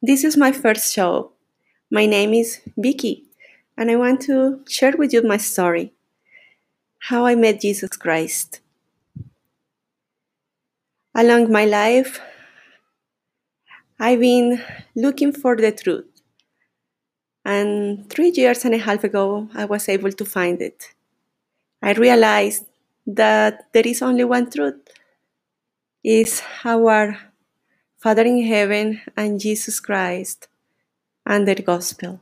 This is my first show. My name is Vicky, and I want to share with you my story how I met Jesus Christ. Along my life, I've been looking for the truth. And three years and a half ago, I was able to find it. I realized that there is only one truth. Is our Father in heaven and Jesus Christ and the gospel.